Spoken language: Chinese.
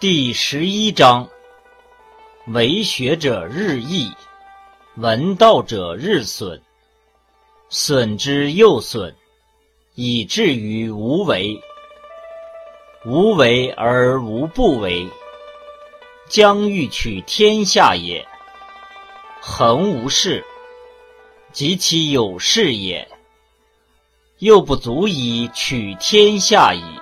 第十一章为学者日益闻道者日损损之又损以至于无为。无为而无不为将欲取天下也恒无事及其有事也又不足以取天下矣。